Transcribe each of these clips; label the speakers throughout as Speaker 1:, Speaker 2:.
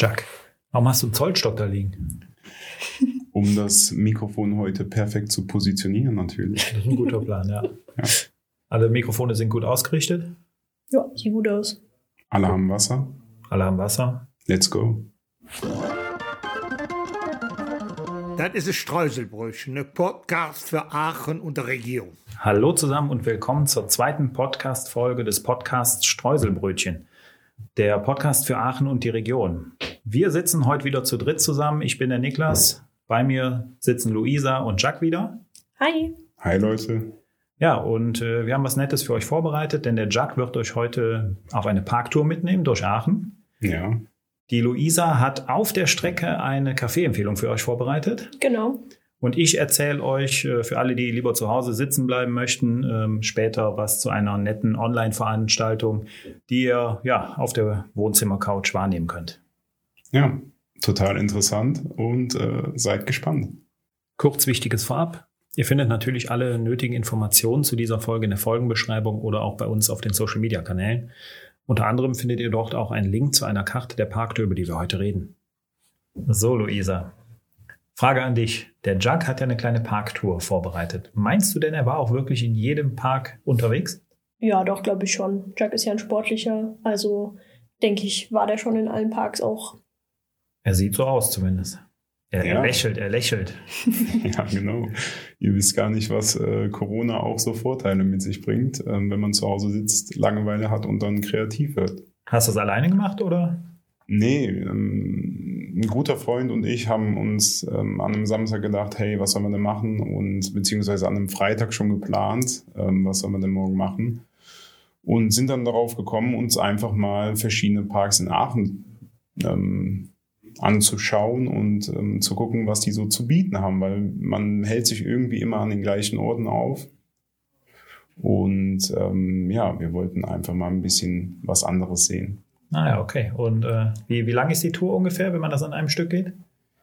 Speaker 1: Jack, warum hast du einen Zollstock da liegen?
Speaker 2: Um das Mikrofon heute perfekt zu positionieren, natürlich.
Speaker 1: Das ist ein guter Plan, ja. ja. Alle Mikrofone sind gut ausgerichtet?
Speaker 3: Ja, sieht gut aus.
Speaker 2: Alle haben Wasser?
Speaker 1: Alle haben Wasser.
Speaker 2: Let's go.
Speaker 4: Das ist ein Streuselbrötchen, ein Podcast für Aachen und der Region.
Speaker 1: Hallo zusammen und willkommen zur zweiten Podcast-Folge des Podcasts Streuselbrötchen. Der Podcast für Aachen und die Region. Wir sitzen heute wieder zu dritt zusammen. Ich bin der Niklas. Bei mir sitzen Luisa und Jack wieder.
Speaker 3: Hi.
Speaker 2: Hi Leute.
Speaker 1: Ja, und äh, wir haben was Nettes für euch vorbereitet, denn der Jack wird euch heute auf eine Parktour mitnehmen durch Aachen.
Speaker 2: Ja.
Speaker 1: Die Luisa hat auf der Strecke eine Kaffeeempfehlung für euch vorbereitet.
Speaker 3: Genau.
Speaker 1: Und ich erzähle euch äh, für alle, die lieber zu Hause sitzen bleiben möchten, ähm, später was zu einer netten Online-Veranstaltung, die ihr ja auf der Wohnzimmercouch wahrnehmen könnt.
Speaker 2: Ja, total interessant und äh, seid gespannt.
Speaker 1: Kurz Wichtiges vorab. Ihr findet natürlich alle nötigen Informationen zu dieser Folge in der Folgenbeschreibung oder auch bei uns auf den Social Media Kanälen. Unter anderem findet ihr dort auch einen Link zu einer Karte der Parktür, über die wir heute reden. So, Luisa. Frage an dich. Der Jug hat ja eine kleine Parktour vorbereitet. Meinst du denn, er war auch wirklich in jedem Park unterwegs?
Speaker 3: Ja, doch, glaube ich schon. Jug ist ja ein sportlicher, also denke ich, war der schon in allen Parks auch.
Speaker 1: Er sieht so aus zumindest. Er, ja. er lächelt, er lächelt.
Speaker 2: ja, genau. Ihr wisst gar nicht, was äh, Corona auch so Vorteile mit sich bringt, ähm, wenn man zu Hause sitzt, Langeweile hat und dann kreativ wird.
Speaker 1: Hast du das alleine gemacht oder?
Speaker 2: Nee, ähm, ein guter Freund und ich haben uns ähm, an einem Samstag gedacht, hey, was sollen wir denn machen? Und beziehungsweise an einem Freitag schon geplant, ähm, was sollen wir denn morgen machen? Und sind dann darauf gekommen, uns einfach mal verschiedene Parks in Aachen ähm, anzuschauen und ähm, zu gucken, was die so zu bieten haben, weil man hält sich irgendwie immer an den gleichen Orten auf. Und ähm, ja, wir wollten einfach mal ein bisschen was anderes sehen.
Speaker 1: Ah ja, okay. Und äh, wie, wie lang ist die Tour ungefähr, wenn man das an einem Stück geht?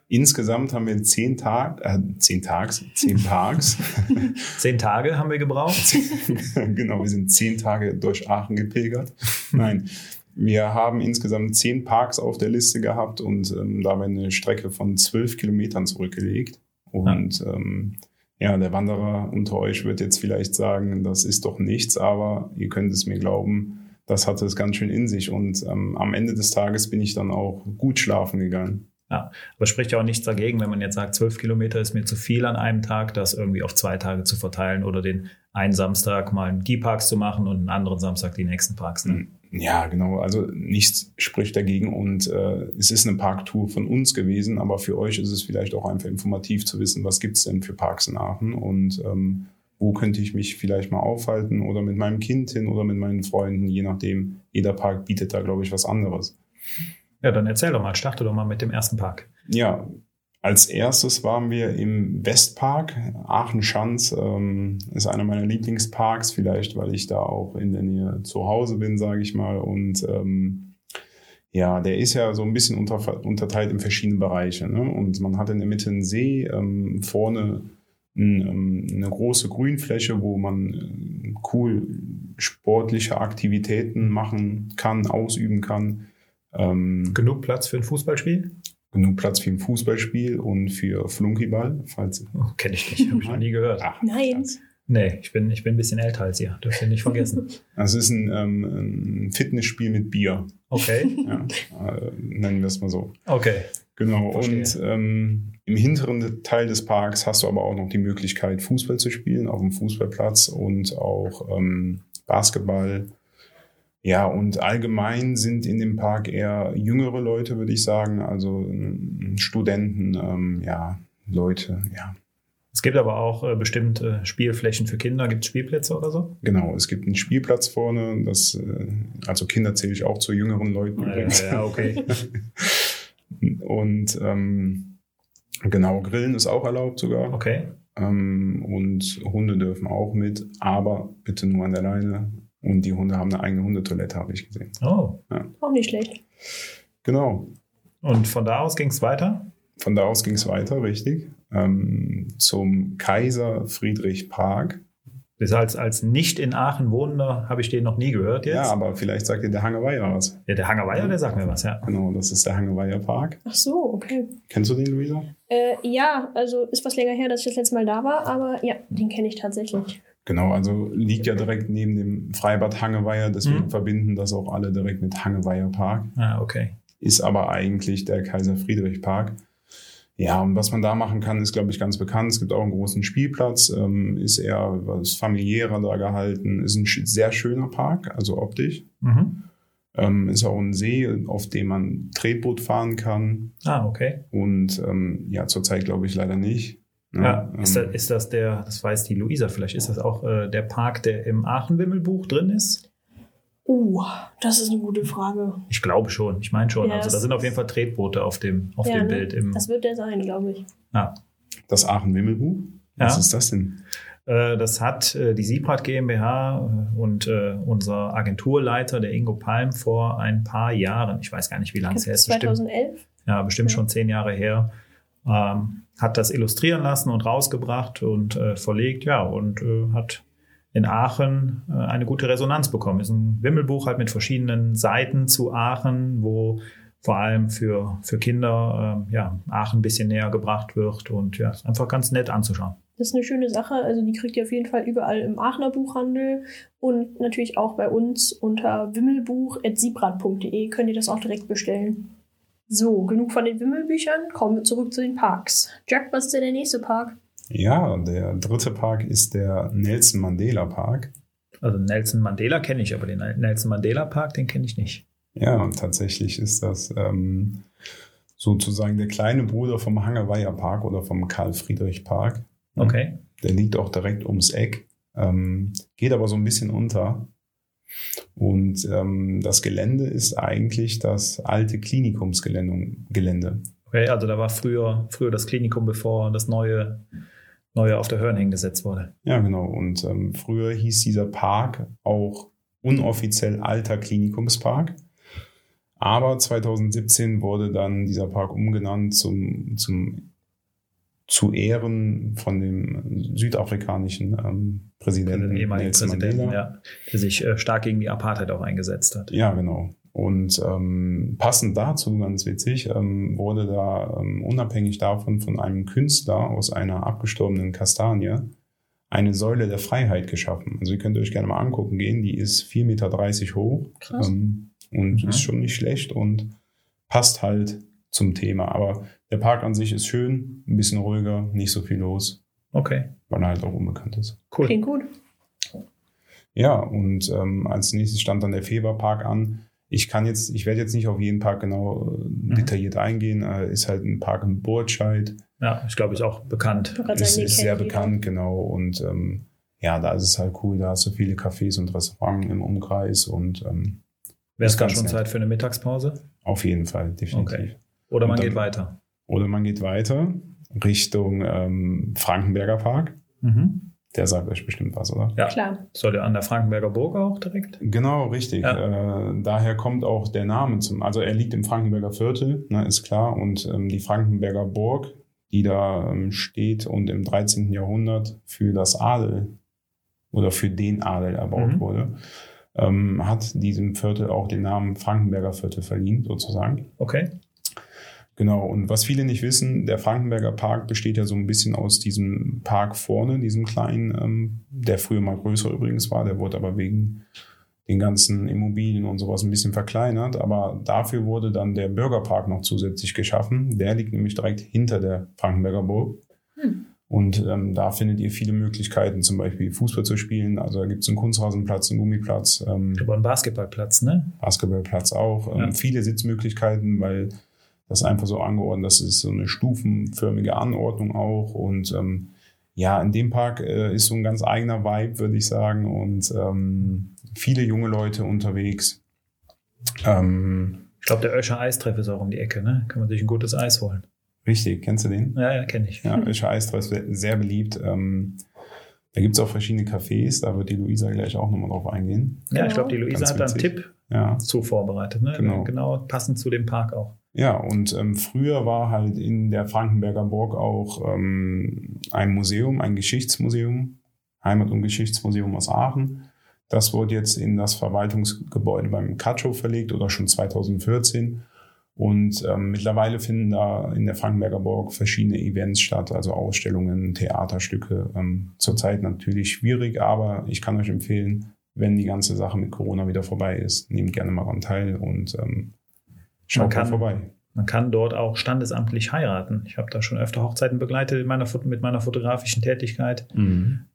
Speaker 2: Insgesamt haben wir zehn Tage, äh, zehn Tags, zehn Parks.
Speaker 1: zehn Tage haben wir gebraucht.
Speaker 2: genau, wir sind zehn Tage durch Aachen gepilgert. Nein, wir haben insgesamt zehn Parks auf der Liste gehabt und ähm, dabei eine Strecke von zwölf Kilometern zurückgelegt. Und ja. Ähm, ja, der Wanderer unter euch wird jetzt vielleicht sagen, das ist doch nichts, aber ihr könnt es mir glauben, das hatte es ganz schön in sich. Und ähm, am Ende des Tages bin ich dann auch gut schlafen gegangen.
Speaker 1: Ja, aber spricht ja auch nichts dagegen, wenn man jetzt sagt, zwölf Kilometer ist mir zu viel an einem Tag, das irgendwie auf zwei Tage zu verteilen oder den einen Samstag mal die Parks zu machen und einen anderen Samstag die nächsten Parks. Ne?
Speaker 2: Ja, genau. Also nichts spricht dagegen und äh, es ist eine Parktour von uns gewesen, aber für euch ist es vielleicht auch einfach informativ zu wissen, was gibt's denn für Parks in Aachen und ähm, wo könnte ich mich vielleicht mal aufhalten oder mit meinem Kind hin oder mit meinen Freunden, je nachdem. Jeder Park bietet da, glaube ich, was anderes.
Speaker 1: Ja, dann erzähl doch mal, starte doch mal mit dem ersten Park.
Speaker 2: Ja, als erstes waren wir im Westpark. Aachen-Schanz ähm, ist einer meiner Lieblingsparks, vielleicht weil ich da auch in der Nähe zu Hause bin, sage ich mal. Und ähm, ja, der ist ja so ein bisschen unter, unterteilt in verschiedene Bereiche. Ne? Und man hat in der Mitte einen See, ähm, vorne ein, ähm, eine große Grünfläche, wo man äh, cool sportliche Aktivitäten machen kann, ausüben kann.
Speaker 1: Ähm, Genug Platz für ein Fußballspiel?
Speaker 2: Genug Platz für ein Fußballspiel und für Flunkyball. Falls
Speaker 1: oh, Kenne ich nicht, habe ich noch nie gehört.
Speaker 3: Ach, Nein.
Speaker 1: Das. Nee, ich bin, ich bin ein bisschen älter als ihr, dürft ihr nicht vergessen.
Speaker 2: Das ist ein, ähm, ein Fitnessspiel mit Bier.
Speaker 1: Okay.
Speaker 2: Ja, äh, nennen wir es mal so.
Speaker 1: Okay.
Speaker 2: Genau. Verstehe. Und ähm, im hinteren Teil des Parks hast du aber auch noch die Möglichkeit, Fußball zu spielen auf dem Fußballplatz und auch ähm, Basketball ja, und allgemein sind in dem Park eher jüngere Leute, würde ich sagen, also ähm, Studenten, ähm, ja, Leute, ja.
Speaker 1: Es gibt aber auch äh, bestimmt äh, Spielflächen für Kinder. Gibt es Spielplätze oder so?
Speaker 2: Genau, es gibt einen Spielplatz vorne. Das, äh, also Kinder zähle ich auch zu jüngeren Leuten.
Speaker 1: Ja, übrigens. ja okay.
Speaker 2: und ähm, genau, Grillen ist auch erlaubt sogar.
Speaker 1: Okay.
Speaker 2: Ähm, und Hunde dürfen auch mit, aber bitte nur an der Leine. Und die Hunde haben eine eigene Hundetoilette, habe ich gesehen.
Speaker 1: Oh.
Speaker 3: Ja. Auch nicht schlecht.
Speaker 2: Genau.
Speaker 1: Und von da aus ging es weiter?
Speaker 2: Von da aus ging es weiter, richtig. Ähm, zum Kaiser Friedrich Park.
Speaker 1: Das als, als nicht in Aachen Wohnender habe ich den noch nie gehört jetzt.
Speaker 2: Ja, aber vielleicht sagt dir der Hangeweiher was.
Speaker 1: Ja, der Hangerweiher, der sagt mir was, ja.
Speaker 2: Genau, das ist der Hangeweiher Park.
Speaker 3: Ach so, okay.
Speaker 2: Kennst du den, Luisa?
Speaker 3: Äh, ja, also ist was länger her, dass ich das letzte Mal da war, aber ja, den kenne ich tatsächlich.
Speaker 2: Genau, also liegt ja direkt neben dem Freibad Hangeweiher, deswegen
Speaker 1: Mhm.
Speaker 2: verbinden das auch alle direkt mit Hangeweiher Park.
Speaker 1: Ah, okay.
Speaker 2: Ist aber eigentlich der Kaiser Friedrich Park. Ja, und was man da machen kann, ist, glaube ich, ganz bekannt. Es gibt auch einen großen Spielplatz, ähm, ist eher was familiärer da gehalten, ist ein sehr schöner Park, also optisch.
Speaker 1: Mhm.
Speaker 2: Ähm, ist auch ein See, auf dem man Tretboot fahren kann.
Speaker 1: Ah, okay.
Speaker 2: Und ähm, ja, zurzeit glaube ich leider nicht.
Speaker 1: Ja, ist,
Speaker 2: ähm,
Speaker 1: das, ist das der, das weiß die Luisa vielleicht, ist das auch äh, der Park, der im Aachen-Wimmelbuch drin ist?
Speaker 3: Uh, das ist eine gute Frage.
Speaker 1: Ich glaube schon, ich meine schon.
Speaker 3: Ja,
Speaker 1: also da sind auf jeden Fall Tretboote auf dem, auf
Speaker 3: Ja,
Speaker 1: dem
Speaker 3: ne?
Speaker 1: Bild. Im,
Speaker 3: Das wird der sein, glaube ich.
Speaker 1: ja.
Speaker 2: das Aachen-Wimmelbuch? Was ist das denn?
Speaker 1: Äh, Das hat äh, die Siebrad GmbH äh, und unser Agenturleiter, der Ingo Palm, vor ein paar Jahren, ich weiß gar nicht, wie lange es her ist, bestimmt,
Speaker 3: 2011?
Speaker 1: ja, bestimmt
Speaker 3: Ja.
Speaker 1: schon zehn Jahre her, ähm, hat das illustrieren lassen und rausgebracht und äh, verlegt, ja, und äh, hat in Aachen äh, eine gute Resonanz bekommen. Ist ein Wimmelbuch halt mit verschiedenen Seiten zu Aachen, wo vor allem für, für Kinder ähm, ja, Aachen ein bisschen näher gebracht wird und ja, ist einfach ganz nett anzuschauen.
Speaker 3: Das ist eine schöne Sache. Also die kriegt ihr auf jeden Fall überall im Aachener Buchhandel und natürlich auch bei uns unter wimmelbuch.siebrad.de könnt ihr das auch direkt bestellen. So, genug von den Wimmelbüchern. Kommen wir zurück zu den Parks. Jack, was ist denn der nächste Park?
Speaker 2: Ja, der dritte Park ist der Nelson Mandela Park.
Speaker 1: Also Nelson Mandela kenne ich, aber den Nelson Mandela Park, den kenne ich nicht.
Speaker 2: Ja, und tatsächlich ist das ähm, sozusagen der kleine Bruder vom Hangeweiher Park oder vom Karl-Friedrich Park.
Speaker 1: Okay.
Speaker 2: Der liegt auch direkt ums Eck, ähm, geht aber so ein bisschen unter. Und ähm, das Gelände ist eigentlich das alte Klinikumsgelände. Gelände.
Speaker 1: Okay, also da war früher, früher das Klinikum, bevor das neue, neue auf der Hörn hingesetzt wurde.
Speaker 2: Ja, genau. Und ähm, früher hieß dieser Park auch unoffiziell Alter Klinikumspark. Aber 2017 wurde dann dieser Park umgenannt zum, zum zu Ehren von dem südafrikanischen ähm, Präsidenten
Speaker 1: Den ehemaligen
Speaker 2: Nelson
Speaker 1: Präsidenten,
Speaker 2: Mandela.
Speaker 1: ja, der sich äh, stark gegen die Apartheid auch eingesetzt hat.
Speaker 2: Ja, genau. Und ähm, passend dazu, ganz witzig, ähm, wurde da ähm, unabhängig davon von einem Künstler aus einer abgestorbenen Kastanie eine Säule der Freiheit geschaffen. Also ihr könnt euch gerne mal angucken gehen, die ist 4,30 Meter hoch
Speaker 3: Krass.
Speaker 2: ähm, und
Speaker 1: Mhm.
Speaker 2: ist schon nicht schlecht und passt halt zum Thema. Aber der Park an sich ist schön, ein bisschen ruhiger, nicht so viel los,
Speaker 1: Okay,
Speaker 2: weil er halt auch unbekannt ist.
Speaker 1: cool.
Speaker 3: Klingt gut.
Speaker 2: Ja, und ähm, als nächstes stand dann der Feberpark an. Ich kann jetzt, ich werde jetzt nicht auf jeden Park genau äh, detailliert eingehen. Äh, ist halt ein Park in Burtscheid.
Speaker 1: Ja, ich glaube, ist auch bekannt.
Speaker 2: Ist,
Speaker 3: den
Speaker 2: ist sehr bekannt, genau. Und ähm, ja, da ist es halt cool. Da hast du viele Cafés und Restaurants im Umkreis und ähm,
Speaker 1: Wäre es
Speaker 2: Ist
Speaker 1: da schon
Speaker 2: nett.
Speaker 1: Zeit für eine Mittagspause?
Speaker 2: auf jeden Fall, definitiv.
Speaker 1: Okay. Oder man
Speaker 2: dann-
Speaker 1: geht weiter?
Speaker 2: Oder man geht weiter Richtung ähm, Frankenberger Park.
Speaker 1: Mhm.
Speaker 2: Der sagt euch bestimmt was, oder?
Speaker 1: Ja,
Speaker 3: Klar.
Speaker 1: soll der an der Frankenberger Burg auch direkt?
Speaker 2: Genau, richtig. Äh, daher kommt auch der Name zum. Also er liegt im Frankenberger Viertel, ne, ist klar. Und ähm, die Frankenberger Burg, die da ähm, steht und im 13. Jahrhundert für das Adel oder für den Adel erbaut
Speaker 1: Mhm.
Speaker 2: wurde, ähm, hat diesem Viertel auch den Namen Frankenberger Viertel verliehen, sozusagen.
Speaker 1: Okay.
Speaker 2: Genau, und was viele nicht wissen, der Frankenberger Park besteht ja so ein bisschen aus diesem Park vorne, diesem kleinen, ähm, der früher mal größer übrigens war, der wurde aber wegen den ganzen Immobilien und sowas ein bisschen verkleinert, aber dafür wurde dann der Bürgerpark noch zusätzlich geschaffen. Der liegt nämlich direkt hinter der Frankenberger Burg.
Speaker 3: Hm.
Speaker 2: Und ähm, da findet ihr viele Möglichkeiten, zum Beispiel Fußball zu spielen. Also da gibt es einen Kunstrasenplatz, einen Gummiplatz, ähm,
Speaker 1: Aber ein Basketballplatz, ne?
Speaker 2: Basketballplatz auch. Ähm,
Speaker 1: Ja.
Speaker 2: Viele Sitzmöglichkeiten, weil das einfach so angeordnet Das ist so eine stufenförmige Anordnung auch. Und ähm, ja, in dem Park äh, ist so ein ganz eigener Vibe, würde ich sagen. Und ähm, viele junge Leute unterwegs. Ähm,
Speaker 1: Ich glaube, der Öscher Eistreff ist auch um die Ecke, ne? Kann man sich ein gutes Eis holen.
Speaker 2: richtig, kennst du den?
Speaker 1: Ja, ja, kenne ich.
Speaker 2: Ja, Öscher Eistra ist sehr- beliebt. Ähm, da gibt es auch verschiedene Cafés, da wird die Luisa gleich auch nochmal drauf eingehen.
Speaker 1: Ja, ich glaube, die. Luisa
Speaker 2: Ganz
Speaker 1: hat da einen. Tipp
Speaker 2: Ja.
Speaker 1: zu vorbereitet, ne?
Speaker 2: Genau.
Speaker 1: genau passend zu dem Park auch.
Speaker 2: Ja, und ähm, früher war halt in der Frankenberger Burg auch ähm, ein Museum, ein Geschichtsmuseum, Heimat- und Geschichtsmuseum aus Aachen. Das wurde jetzt in das Verwaltungsgebäude beim Cacho verlegt oder schon 2014. Und ähm, mittlerweile finden da in der Frankenberger Burg verschiedene Events statt, also Ausstellungen, Theaterstücke. Ähm, zurzeit natürlich schwierig, aber ich kann euch empfehlen, wenn die ganze Sache mit Corona wieder vorbei ist, nehmt gerne mal daran teil und ähm, schaut
Speaker 1: Man kann-
Speaker 2: mal vorbei.
Speaker 1: Man kann dort auch standesamtlich heiraten. Ich habe da schon öfter Hochzeiten begleitet in meiner, mit meiner fotografischen Tätigkeit.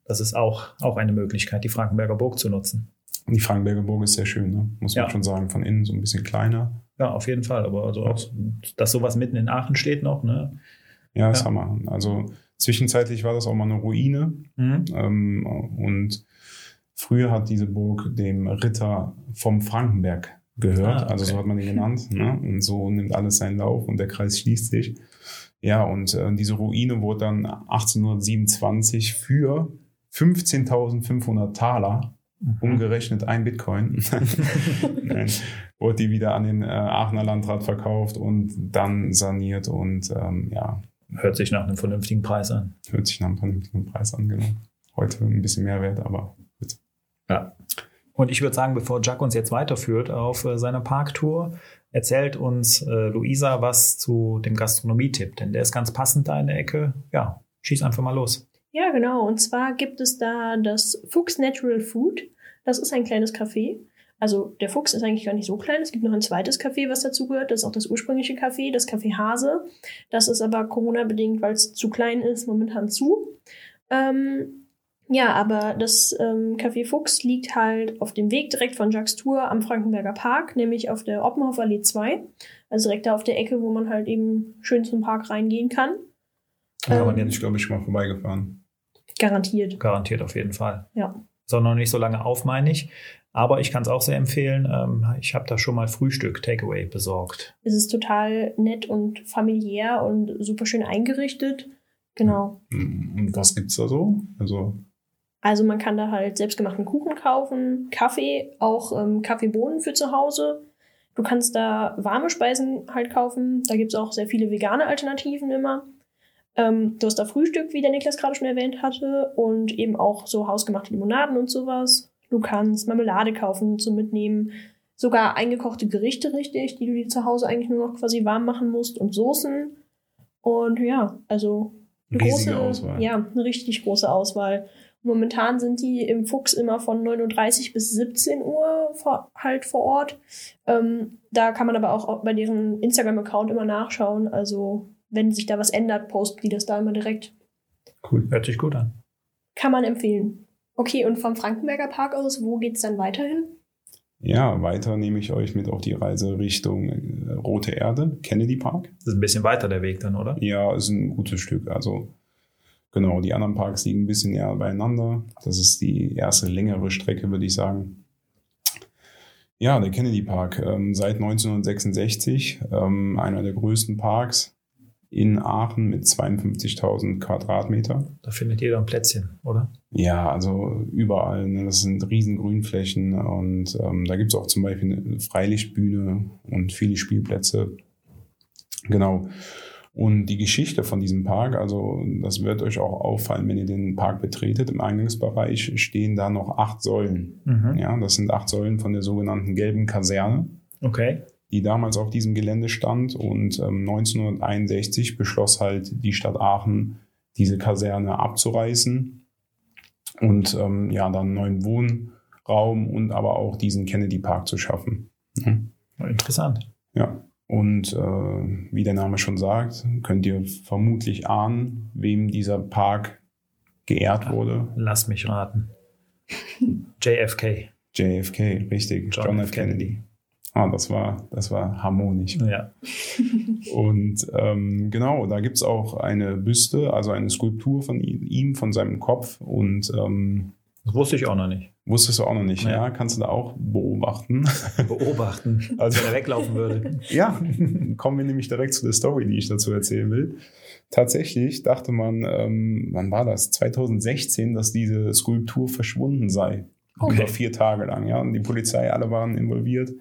Speaker 1: Das ist auch, auch eine Möglichkeit, die Frankenberger Burg zu nutzen.
Speaker 2: Die Frankenberger Burg ist sehr schön, ne? muss man
Speaker 1: Ja.
Speaker 2: schon sagen, von innen so ein bisschen kleiner.
Speaker 1: Ja, auf jeden Fall. Aber also auch, dass sowas mitten in Aachen steht noch. Ne?
Speaker 2: Ja, das
Speaker 1: Ja.
Speaker 2: Hammer. Also zwischenzeitlich war das auch mal eine Ruine
Speaker 1: Mhm.
Speaker 2: ähm, und früher hat diese Burg dem Ritter vom Frankenberg gehört,
Speaker 1: Ah, okay.
Speaker 2: also so hat man ihn genannt. Ne? Und so nimmt alles seinen Lauf und der Kreis schließt sich. Ja, und äh, diese Ruine wurde dann 1827 für 15.500 Taler,
Speaker 1: Mhm.
Speaker 2: umgerechnet ein Bitcoin, Nein, wurde die wieder an den äh, Aachener Landrat verkauft und dann saniert und ähm, ja,
Speaker 1: Hört sich nach einem vernünftigen Preis an.
Speaker 2: hört sich nach einem vernünftigen Preis an, genau. Heute ein bisschen mehr wert, aber gut.
Speaker 1: Ja. Und ich würde sagen, bevor Jack uns jetzt weiterführt auf äh, seiner Parktour, erzählt uns äh, Luisa was zu dem Gastronomietipp, denn der ist ganz passend da in der Ecke. Ja, schieß einfach mal los.
Speaker 3: Ja, genau. Und zwar gibt es da das Fuchs Natural Food. Das ist ein kleines Café. Also der Fuchs ist eigentlich gar nicht so klein. Es gibt noch ein zweites Café, was dazugehört. Das ist auch das ursprüngliche Café, das Café Hase. Das ist aber Corona-bedingt, weil es zu klein ist, momentan zu. Ähm, ja, aber das ähm, Café Fuchs liegt halt auf dem Weg direkt von Jacques Tour am Frankenberger Park, nämlich auf der Oppenhofer Allee 2. Also direkt da auf der Ecke, wo man halt eben schön zum Park reingehen kann.
Speaker 2: Da
Speaker 3: Ähm,
Speaker 2: bin ich, glaube ich, schon mal vorbeigefahren.
Speaker 3: Garantiert.
Speaker 1: Garantiert auf jeden Fall.
Speaker 3: Ja.
Speaker 1: Ist auch noch nicht so lange auf, meine ich. Aber ich kann es auch sehr empfehlen. Ähm, ich habe da schon mal Frühstück, Takeaway besorgt.
Speaker 3: Es ist total nett und familiär und super schön eingerichtet. Genau.
Speaker 2: Und was gibt's da so? Also,
Speaker 3: Also man kann da halt selbstgemachten Kuchen kaufen, Kaffee, auch ähm, Kaffeebohnen für zu Hause. Du kannst da warme Speisen halt kaufen. Da gibt's auch sehr viele vegane Alternativen immer. Ähm, du hast da Frühstück, wie der Niklas gerade schon erwähnt hatte, und eben auch so hausgemachte Limonaden und sowas. Du kannst Marmelade kaufen zum Mitnehmen. Sogar eingekochte Gerichte, richtig, die du dir zu Hause eigentlich nur noch quasi warm machen musst und Soßen. Und ja, also eine große,
Speaker 2: Auswahl.
Speaker 3: Ja, eine richtig große Auswahl. Momentan sind die im Fuchs immer von 9.30 bis 17 Uhr vor, halt vor Ort. Ähm, da kann man aber auch bei deren Instagram-Account immer nachschauen. Also wenn sich da was ändert, posten die das da immer direkt.
Speaker 2: cool.
Speaker 1: Hört sich gut an.
Speaker 3: Kann man empfehlen. Okay, und vom Frankenberger Park aus, wo geht's dann weiterhin?
Speaker 2: Ja, weiter nehme ich euch mit auf die Reise Richtung äh, Rote Erde, Kennedy Park.
Speaker 1: Das ist ein bisschen weiter der Weg dann, oder?
Speaker 2: Ja, ist ein gutes Stück. Also, genau, die anderen Parks liegen ein bisschen näher beieinander. Das ist die erste längere Strecke, würde ich sagen. Ja, der Kennedy Park, ähm, seit 1966, ähm, einer der größten Parks in Aachen mit 52.000 Quadratmeter.
Speaker 1: Da findet jeder ein Plätzchen, oder?
Speaker 2: Ja, also überall. Ne? Das sind riesen Grünflächen und ähm, da gibt's auch zum Beispiel eine Freilichtbühne und viele Spielplätze. Genau. Und die Geschichte von diesem Park, also das wird euch auch auffallen, wenn ihr den Park betretet. Im Eingangsbereich stehen da noch acht Säulen.
Speaker 1: Mhm.
Speaker 2: Ja, das sind acht Säulen von der sogenannten gelben Kaserne
Speaker 1: Okay.
Speaker 2: die damals auf diesem Gelände stand. Und ähm, 1961 beschloss halt die Stadt Aachen, diese Kaserne abzureißen und ähm, ja, dann einen neuen Wohnraum und aber auch diesen Kennedy Park zu schaffen. Mhm.
Speaker 1: Interessant.
Speaker 2: Ja. Und äh, wie der Name schon sagt, könnt ihr vermutlich ahnen, wem dieser Park geehrt wurde.
Speaker 1: Lass mich raten. JFK.
Speaker 2: JFK, richtig.
Speaker 1: John
Speaker 2: John,
Speaker 1: F.
Speaker 2: F. Kennedy. Ah, das war, das war harmonisch.
Speaker 1: Ja.
Speaker 2: Und ähm, genau, da gibt's auch eine Büste, also eine Skulptur von ihm, ihm von seinem Kopf. Und ähm,
Speaker 1: Das wusste ich auch noch nicht.
Speaker 2: wusstest du auch noch nicht,
Speaker 1: Nee.
Speaker 2: ja? Kannst du da auch beobachten.
Speaker 1: Beobachten,
Speaker 2: Also-
Speaker 1: wenn er weglaufen würde.
Speaker 2: ja, kommen wir nämlich direkt zu der Story, die ich dazu erzählen will. Tatsächlich dachte man, ähm, wann war das? 2016, dass diese Skulptur verschwunden sei.
Speaker 1: Okay.
Speaker 2: Über vier Tage lang, ja. Und die Polizei, alle waren involviert.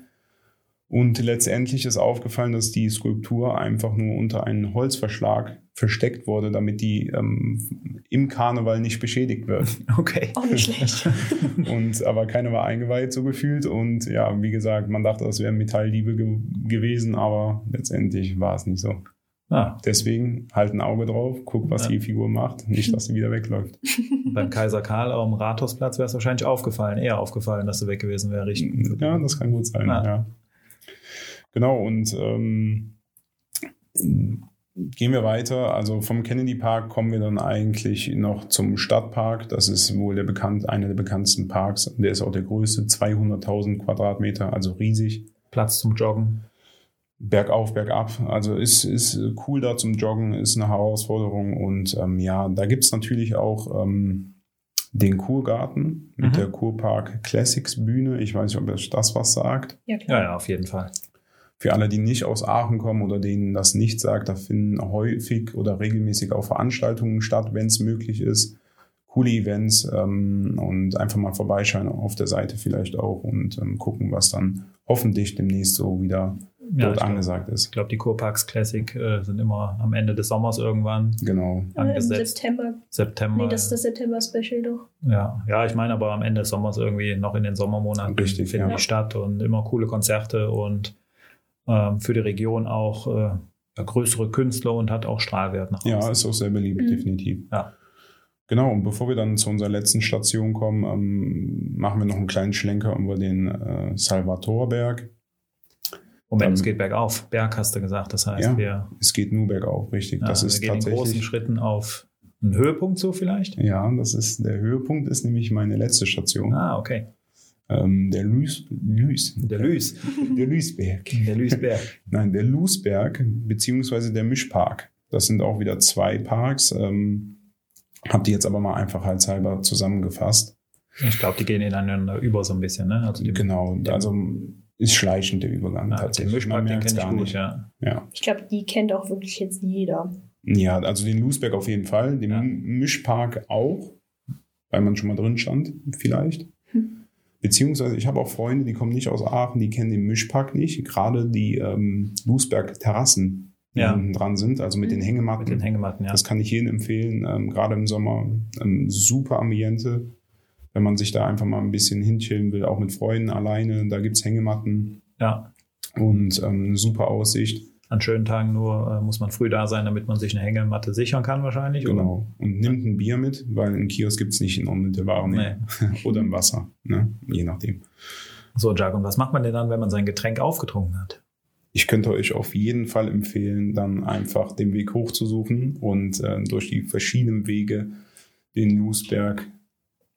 Speaker 2: Und letztendlich ist aufgefallen, dass die Skulptur einfach nur unter einen Holzverschlag versteckt wurde, damit die ähm, im Karneval nicht beschädigt wird.
Speaker 1: Okay.
Speaker 3: Auch nicht schlecht.
Speaker 2: und aber keiner war eingeweiht so gefühlt und ja, wie gesagt, man dachte, das wären Metalldiebe ge gewesen, aber letztendlich war es nicht so.
Speaker 1: Ah,
Speaker 2: Deswegen halt ein Auge drauf, guck, was
Speaker 1: Ja.
Speaker 2: die Figur macht, nicht, dass sie wieder wegläuft.
Speaker 1: beim Kaiser Karl am Rathausplatz wäre es wahrscheinlich aufgefallen, eher aufgefallen, dass du weg gewesen wäre. richtig.
Speaker 2: Ja, das kann gut sein.
Speaker 1: Ja.
Speaker 2: Ja. Genau, und ähm, gehen wir weiter. Also vom Kennedy Park kommen wir dann eigentlich noch zum Stadtpark. Das ist wohl der bekannt, einer der bekanntesten Parks. Der ist auch der größte, 200.000 Quadratmeter, also riesig.
Speaker 1: Platz zum Joggen.
Speaker 2: Bergauf, bergab. Also ist, ist cool da zum Joggen, ist eine Herausforderung. Und ähm, ja, da gibt's natürlich auch ähm, den Kurgarten mit
Speaker 1: Mhm.
Speaker 2: der Kurpark Classics Bühne. Ich weiß nicht, ob das was sagt.
Speaker 3: Ja, klar.
Speaker 1: Ja, ja, auf jeden Fall.
Speaker 2: Für alle, die nicht aus Aachen kommen oder denen das nicht sagt, da finden häufig oder regelmäßig auch Veranstaltungen statt, wenn es möglich ist. Coole Events ähm, und einfach mal vorbeischauen auf der Seite vielleicht auch und ähm, gucken, was dann hoffentlich demnächst so wieder
Speaker 1: Ja,
Speaker 2: dort
Speaker 1: ich glaub-
Speaker 2: angesagt ist.
Speaker 1: Ich glaube, die Kurparks Classic äh, sind immer am Ende des Sommers irgendwann
Speaker 2: Genau.
Speaker 3: Äh, Im
Speaker 1: angesetzt.
Speaker 3: September.
Speaker 1: September.
Speaker 3: Nee, das ist das September-Special doch.
Speaker 1: ja. ja, ich meine aber am Ende des Sommers irgendwie noch in den Sommermonaten
Speaker 2: Richtig,
Speaker 1: finden
Speaker 2: ja.
Speaker 1: die statt und immer coole Konzerte und für die Region auch äh, ja, größere Künstler und hat auch Strahlwert nach
Speaker 2: Ja,
Speaker 1: außen.
Speaker 2: ist auch sehr beliebt,
Speaker 3: Mhm.
Speaker 2: definitiv.
Speaker 1: Ja.
Speaker 2: Genau, und bevor wir dann zu unserer letzten Station kommen, ähm, machen wir noch einen kleinen Schlenker über den äh, Salvatorberg.
Speaker 1: Moment,
Speaker 2: ähm,
Speaker 1: es geht bergauf. Berg hast du gesagt. Das heißt,
Speaker 2: Ja,
Speaker 1: wir,
Speaker 2: Es geht nur bergauf, richtig.
Speaker 1: ja,
Speaker 2: das
Speaker 1: wir
Speaker 2: ist
Speaker 1: gehen in großen
Speaker 2: tatsächlich.
Speaker 1: Schritten auf einen Höhepunkt so vielleicht.
Speaker 2: Ja, das ist der Höhepunkt, ist nämlich meine letzte Station.
Speaker 1: Ah, okay.
Speaker 2: Ähm, der Lüß, Lüß,
Speaker 1: Der Lüß.
Speaker 2: der Lüßberg.
Speaker 1: Der Lüßberg.
Speaker 2: Nein, der Lüßberg, beziehungsweise der Mischpark. Das sind auch wieder zwei Parks. Ähm, hab die jetzt aber mal einfach als halber zusammengefasst.
Speaker 1: Ich glaube, die gehen ineinander über so ein bisschen. Ne? Also die,
Speaker 2: Genau, also ist schleichend der Übergang
Speaker 1: ja, den
Speaker 2: tatsächlich.
Speaker 1: Mischpark, den kenne ich
Speaker 2: gar
Speaker 1: gut,
Speaker 2: nicht.
Speaker 1: ja.
Speaker 2: Ja.
Speaker 3: Ich glaube, die kennt auch wirklich jetzt jeder.
Speaker 2: ja, also den Lüßberg auf jeden Fall, den
Speaker 1: Ja.
Speaker 2: Mischpark auch, weil man schon mal drin stand, vielleicht.
Speaker 3: Hm.
Speaker 2: Beziehungsweise ich habe auch Freunde, die kommen nicht aus Aachen, die kennen den Mischpark nicht. Gerade die ähm, Lüßberg-Terrassen, die
Speaker 1: Ja.
Speaker 2: dran sind, also mit den Hängematten.
Speaker 1: Mit den Hängematten, ja.
Speaker 2: Das kann ich jedem empfehlen, ähm, gerade im Sommer. Ähm, super Ambiente, wenn man sich da einfach mal ein bisschen hinchillen will, auch mit Freunden alleine. Da gibt's Hängematten
Speaker 1: ja.
Speaker 2: und ähm, eine super Aussicht.
Speaker 1: An schönen Tagen nur äh, muss man früh da sein, damit man sich eine Hängematte sichern kann wahrscheinlich. oder?
Speaker 2: Genau. Und nimmt ein Bier mit, weil einen Kiosk gibt's nicht in unmittelbarer Nähe. Oder im Wasser, ne? je nachdem.
Speaker 1: So, Jack, und was macht man denn dann, wenn man sein Getränk aufgetrunken hat?
Speaker 2: Ich könnte euch auf jeden Fall empfehlen, dann einfach den Weg hochzusuchen und äh, durch die verschiedenen Wege den Newsberg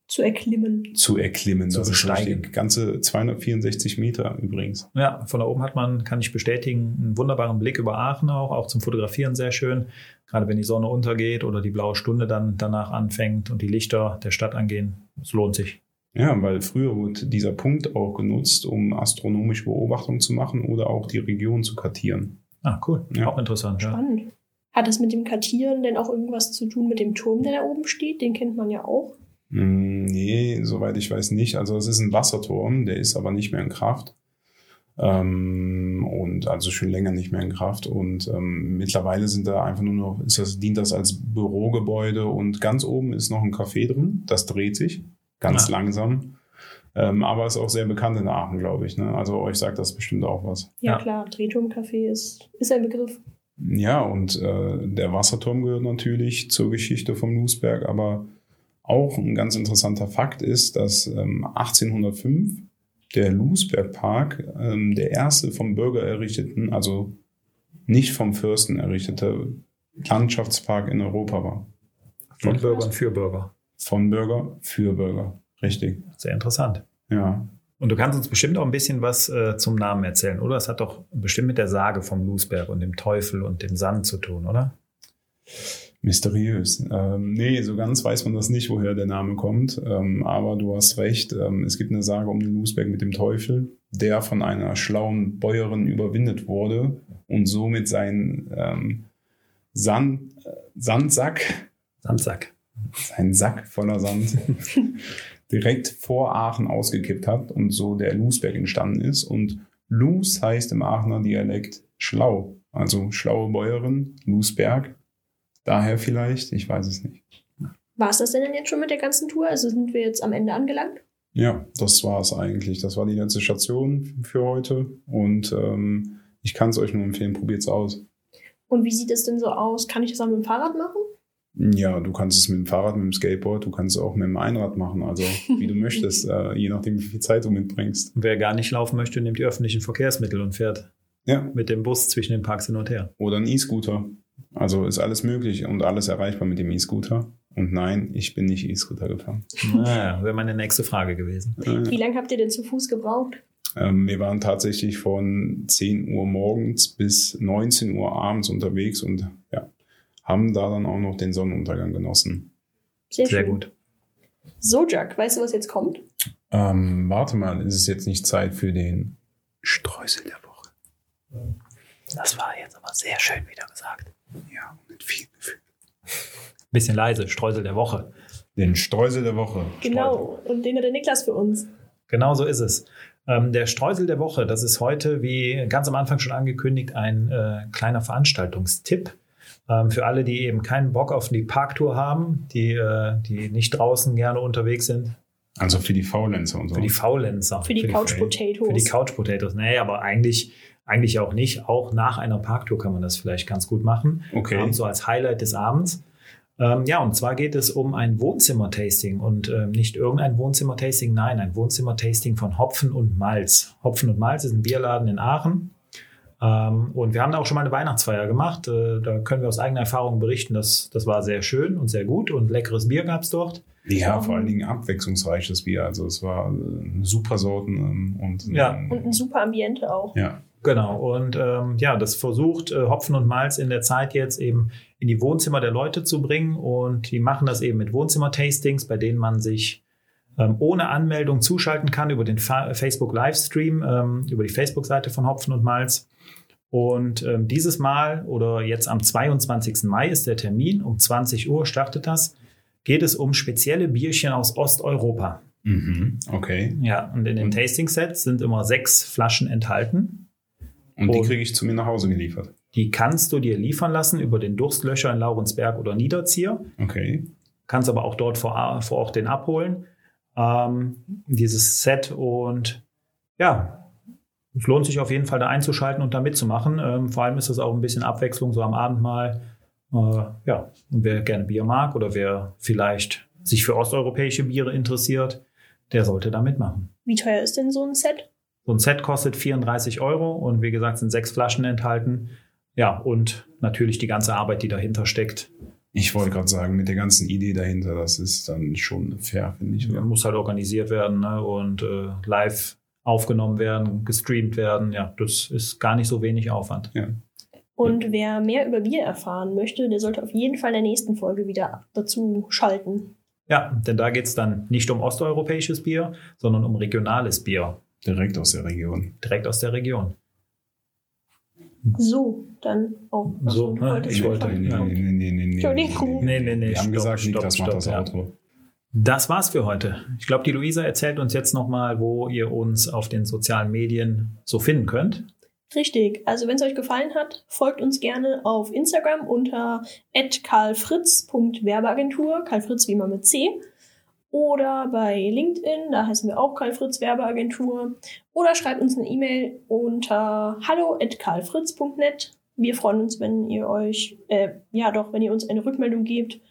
Speaker 3: Zu erklimmen.
Speaker 2: zu erklimmen.
Speaker 1: Zu
Speaker 2: das
Speaker 1: besteigen.
Speaker 2: Ganze 264 Meter übrigens.
Speaker 1: Ja, von da oben hat man, kann ich bestätigen, einen wunderbaren Blick über Aachen auch, auch zum Fotografieren sehr schön. Gerade wenn die Sonne untergeht oder die blaue Stunde dann danach anfängt und die Lichter der Stadt angehen. Es lohnt sich.
Speaker 2: Ja, weil früher wurde dieser Punkt auch genutzt, um astronomische Beobachtungen zu machen oder auch die Region zu kartieren.
Speaker 1: Ah, cool.
Speaker 2: Ja.
Speaker 1: Auch interessant. Ja.
Speaker 3: Spannend. Hat das mit dem Kartieren denn auch irgendwas zu tun mit dem Turm, der da oben steht? Den kennt man ja auch.
Speaker 2: Hm, Nee, soweit ich weiß nicht. Also es ist ein Wasserturm, der ist aber nicht mehr in Kraft. Ähm, und also schon länger nicht mehr in Kraft. Und ähm, mittlerweile sind da einfach nur noch, ist das, dient das als Bürogebäude und ganz oben ist noch ein Café drin. Das dreht sich ganz
Speaker 1: Ah.
Speaker 2: langsam. Ähm, aber ist auch sehr bekannt in Aachen, glaube ich. Ne? Also euch sagt das bestimmt auch was.
Speaker 3: Ja,
Speaker 1: Ja.
Speaker 3: klar, Drehturmcafé ist, ist ein Begriff.
Speaker 2: Ja, und äh, der Wasserturm gehört natürlich zur Geschichte vom Lusberg, aber auch ein ganz interessanter Fakt ist, dass ähm, 1805 der Lusbergpark ähm, der erste vom Bürger errichteten, also nicht vom Fürsten errichtete Landschaftspark in Europa war.
Speaker 1: Von. Bürgern für Bürger.
Speaker 2: Von Bürger für Bürger. Richtig.
Speaker 1: Sehr interessant.
Speaker 2: Ja.
Speaker 1: Und du kannst uns bestimmt auch ein bisschen was äh, zum Namen erzählen, oder? Es hat doch bestimmt mit der Sage vom Lusberg und dem Teufel und dem Sand zu tun, oder?
Speaker 2: Mysteriös. Ähm, nee, so ganz weiß man das nicht, woher der Name kommt. Ähm, aber du hast recht. Ähm, es gibt eine Sage um den Lusberg mit dem Teufel, der von einer schlauen Bäuerin überwindet wurde und somit seinen ähm, Sand, Sandsack,
Speaker 1: Sandsack.
Speaker 2: seinen Sack voller Sand, direkt vor Aachen ausgekippt hat und so der Lusberg entstanden ist. Und Lus heißt im Aachener Dialekt schlau. Also schlaue Bäuerin, Lusberg. Daher vielleicht, ich weiß es nicht.
Speaker 3: War es das denn jetzt schon mit der ganzen Tour? Also sind wir jetzt am Ende angelangt?
Speaker 2: Ja, das war es eigentlich. Das war die letzte Station für heute. Und ähm, ich kann es euch nur empfehlen, probiert es aus.
Speaker 3: Und wie sieht es denn so aus? Kann ich das auch mit dem Fahrrad machen?
Speaker 2: Ja, du kannst es mit dem Fahrrad, mit dem Skateboard, du kannst es auch mit dem Einrad machen, also wie du möchtest, äh, je nachdem, wie viel Zeit du mitbringst.
Speaker 1: Wer gar nicht laufen möchte, nimmt die öffentlichen Verkehrsmittel und fährt
Speaker 2: Ja,
Speaker 1: mit dem Bus zwischen den Parks hin und her.
Speaker 2: oder ein E-Scooter. Also ist alles möglich und alles erreichbar mit dem E-Scooter. Und nein, ich bin nicht E-Scooter gefahren.
Speaker 1: Naja, wäre meine nächste Frage gewesen.
Speaker 2: Äh,
Speaker 3: Wie lange habt ihr denn zu Fuß gebraucht?
Speaker 2: ähm, wir waren tatsächlich von 10 Uhr morgens bis 19 Uhr abends unterwegs und ja, haben da dann auch noch den Sonnenuntergang genossen.
Speaker 3: Sehr,
Speaker 1: Sehr gut.
Speaker 3: So, Jack, weißt du, was jetzt kommt?
Speaker 2: Ähm, warte mal, ist es jetzt nicht Zeit für den Streusel der Woche?
Speaker 1: Das war jetzt aber sehr schön wieder gesagt.
Speaker 2: Ja, mit viel Gefühl.
Speaker 1: Bisschen leise, Streusel der Woche.
Speaker 2: Den Streusel der Woche.
Speaker 3: Genau. Und den hat der Niklas für uns.
Speaker 1: Genau so ist es. Ähm, der Streusel der Woche, das ist heute, wie ganz am Anfang schon angekündigt, ein äh, kleiner Veranstaltungstipp. Ähm, für alle, die eben keinen Bock auf die Parktour haben, die, äh, die nicht draußen gerne unterwegs sind.
Speaker 2: Also für die Faulenzer und so.
Speaker 1: Für die Faulenzer.
Speaker 3: Für die Couch Potatoes.
Speaker 1: Für die Couch Potatoes. Nee, aber eigentlich, eigentlich auch nicht. Auch nach einer Parktour kann man das vielleicht ganz gut machen.
Speaker 2: Okay.
Speaker 1: Ähm, so als Highlight des Abends. Ähm, ja, und zwar geht es um ein Wohnzimmer-Tasting und ähm, nicht irgendein Wohnzimmer-Tasting, nein, ein Wohnzimmer-Tasting von Hopfen und Malz. Hopfen und Malz ist ein Bierladen in Aachen. Ähm, und wir haben da auch schon mal eine Weihnachtsfeier gemacht. Äh, da können wir aus eigener Erfahrung berichten, dass das war sehr schön und sehr gut und leckeres Bier gab es dort.
Speaker 2: Ja, vor allen Dingen abwechslungsreiches Bier. Also es war äh, super Sorten ähm, und
Speaker 1: Ja.
Speaker 2: ähm,
Speaker 3: Und ein super Ambiente auch.
Speaker 2: ja.
Speaker 1: Genau, und ähm, ja, das versucht äh, Hopfen und Malz in der Zeit jetzt eben in die Wohnzimmer der Leute zu bringen. Und die machen das eben mit Wohnzimmer-Tastings, bei denen man sich ähm, ohne Anmeldung zuschalten kann über den Fa Facebook Livestream, ähm, über die Facebook-Seite von Hopfen und Malz. Und ähm, dieses Mal oder jetzt am 22. Mai ist der Termin, um 20 Uhr startet das, geht es um spezielle Bierchen aus Osteuropa.
Speaker 2: Mhm. Okay.
Speaker 1: Ja, und in den
Speaker 2: Und-
Speaker 1: Tasting-Sets sind immer sechs Flaschen enthalten.
Speaker 2: Und die
Speaker 1: Und-
Speaker 2: kriege ich zu mir nach Hause geliefert.
Speaker 1: Die kannst du dir liefern lassen über den Durstlöcher in Laurensberg oder Niederzieher.
Speaker 2: Okay.
Speaker 1: Kannst aber auch dort vor, vor Ort den abholen. Ähm, dieses Set und ja, es lohnt sich auf jeden Fall da einzuschalten und da mitzumachen. Ähm, vor allem ist es auch ein bisschen Abwechslung so am Abend mal. Äh, ja, und wer gerne Bier mag oder wer vielleicht sich für osteuropäische Biere interessiert, der sollte da mitmachen.
Speaker 3: Wie teuer ist denn so ein Set?
Speaker 1: So ein Set kostet 34 Euro und wie gesagt sind sechs Flaschen enthalten. Ja, und natürlich die ganze Arbeit, die dahinter steckt.
Speaker 2: Ich wollte gerade sagen, mit der ganzen Idee dahinter, das ist dann schon fair, finde ich.
Speaker 1: Ja, muss halt organisiert werden ne? und äh, live aufgenommen werden, gestreamt werden. Ja, das ist gar nicht so wenig Aufwand.
Speaker 3: Und wer mehr über Bier erfahren möchte, der sollte auf jeden Fall in der nächsten Folge wieder dazu schalten.
Speaker 1: Ja, denn da geht's dann nicht um osteuropäisches Bier, sondern um regionales Bier,
Speaker 2: Direkt aus der Region.
Speaker 1: direkt aus der Region.
Speaker 3: So, dann oh, ach
Speaker 1: So, ne,
Speaker 3: wolltest
Speaker 1: ich wollte-
Speaker 2: nee, nee, nee, nee, nee, nee.
Speaker 1: Nee, nee, nee,
Speaker 2: Wir haben gesagt,
Speaker 1: stopp,
Speaker 2: Niklas macht
Speaker 1: stopp,
Speaker 2: das
Speaker 1: ja.
Speaker 2: Outro.
Speaker 1: Das war's für heute. Ich glaube, die Luisa erzählt uns jetzt nochmal, wo ihr uns auf den sozialen Medien so finden könnt.
Speaker 3: Richtig. Also wenn es euch gefallen hat, folgt uns gerne auf Instagram unter karlfritz.werbeagentur, Karl Fritz wie immer mit C. Oder bei LinkedIn, da heißen wir auch Karl Fritz Werbeagentur. Oder schreibt uns eine E-Mail unter hallo@karlfritz.net. Wir freuen uns, wenn ihr euch, äh, ja doch, wenn ihr uns eine Rückmeldung gebt.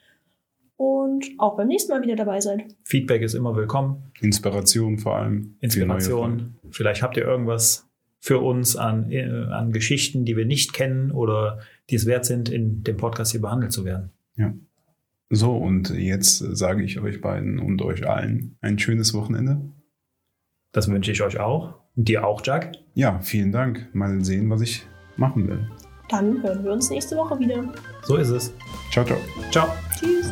Speaker 3: Und auch beim nächsten Mal wieder dabei seid.
Speaker 1: Feedback ist immer willkommen.
Speaker 2: Inspiration vor allem.
Speaker 1: Inspiration. Vielleicht habt ihr irgendwas für uns an, äh, an Geschichten, die wir nicht kennen oder die es wert sind, in dem Podcast hier behandelt zu werden.
Speaker 2: So, und jetzt sage ich euch beiden und euch allen ein schönes Wochenende.
Speaker 1: Das wünsche ich euch auch. Und dir auch, Jack.
Speaker 2: Ja, vielen Dank. Mal sehen, was ich machen will.
Speaker 3: Dann hören wir uns nächste Woche wieder.
Speaker 1: So ist es.
Speaker 2: Ciao, ciao.
Speaker 1: Ciao.
Speaker 3: Tschüss.